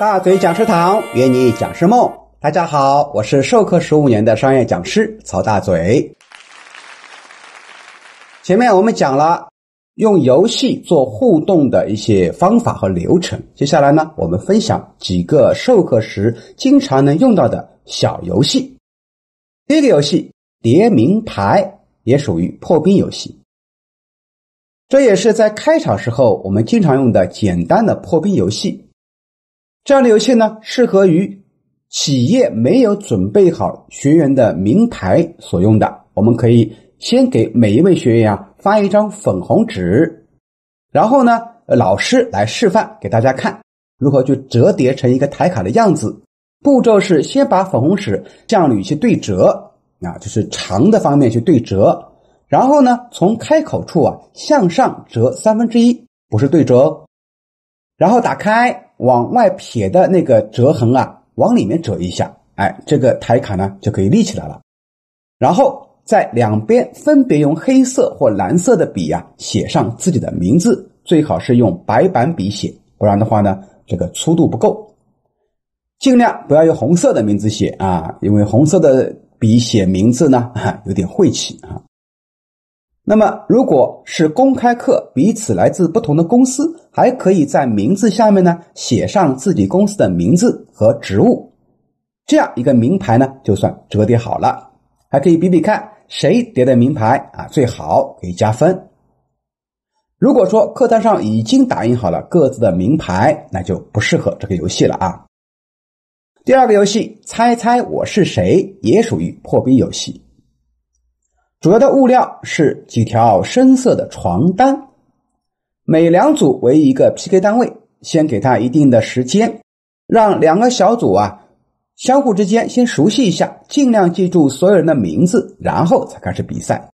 大嘴讲师堂约你讲师梦，大家好，我是授课十五年的商业讲师曹大嘴。前面我们讲了用游戏做互动的一些方法和流程，接下来呢，我们分享几个授课时经常能用到的小游戏。第一个游戏叠名牌也属于破冰游戏，这也是在开场时候我们经常用的简单的破冰游戏。这样的游戏呢，适合于企业没有准备好学员的名牌所用的。我们可以先给每一位学员啊发一张粉红纸，然后呢，老师来示范给大家看如何去折叠成一个台卡的样子。步骤是先把粉红纸这样去对折啊，就是长的方面去对折，然后呢，从开口处啊向上折三分之一，不是对折，然后打开。往外撇的那个折痕啊，往里面折一下，哎，这个台卡呢就可以立起来了。然后在两边分别用黑色或蓝色的笔啊写上自己的名字，最好是用白板笔写，不然的话呢，这个粗度不够。尽量不要用红色的名字写啊，因为红色的笔写名字呢有点晦气啊。那么，如果是公开课，彼此来自不同的公司，还可以在名字下面呢写上自己公司的名字和职务，这样一个名牌呢就算折叠好了。还可以比比看谁叠的名牌啊最好，可以加分。如果说课堂上已经打印好了各自的名牌，那就不适合这个游戏了啊。第二个游戏，猜猜我是谁，也属于破冰游戏。主要的物料是几条深色的床单，每两组为一个 PK 单位，先给他一定的时间，让两个小组啊相互之间先熟悉一下，尽量记住所有人的名字，然后才开始比赛。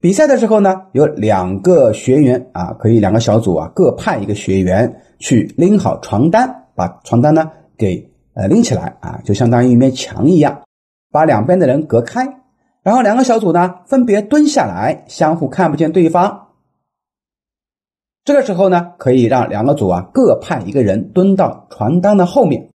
比赛的时候呢，有两个学员啊，可以两个小组啊各派一个学员去拎好床单，把床单呢给呃拎起来啊，就相当于一面墙一样，把两边的人隔开。然后两个小组呢，分别蹲下来，相互看不见对方。这个时候呢，可以让两个组啊各派一个人蹲到床单的后面，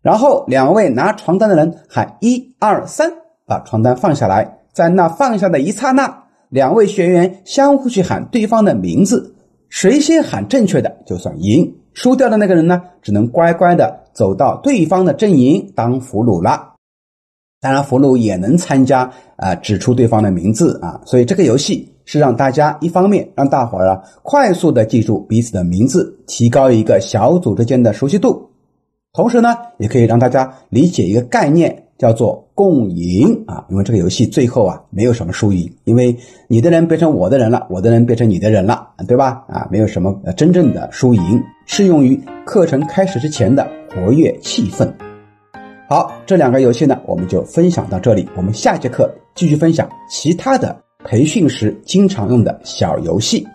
然后两位拿床单的人喊一二三，把床单放下来。在那放下的一刹那，两位学员相互去喊对方的名字，谁先喊正确的就算赢，输掉的那个人呢，只能乖乖的走到对方的阵营当俘虏了。当然，俘虏也能参加啊，指出对方的名字啊，所以这个游戏是让大家一方面让大伙儿啊快速的记住彼此的名字，提高一个小组之间的熟悉度，同时呢，也可以让大家理解一个概念，叫做共赢啊。因为这个游戏最后啊没有什么输赢，因为你的人变成我的人了，我的人变成你的人了，对吧？啊，没有什么真正的输赢，适用于课程开始之前的活跃气氛。好，这两个游戏呢，我们就分享到这里。我们下节课继续分享其他的培训时经常用的小游戏。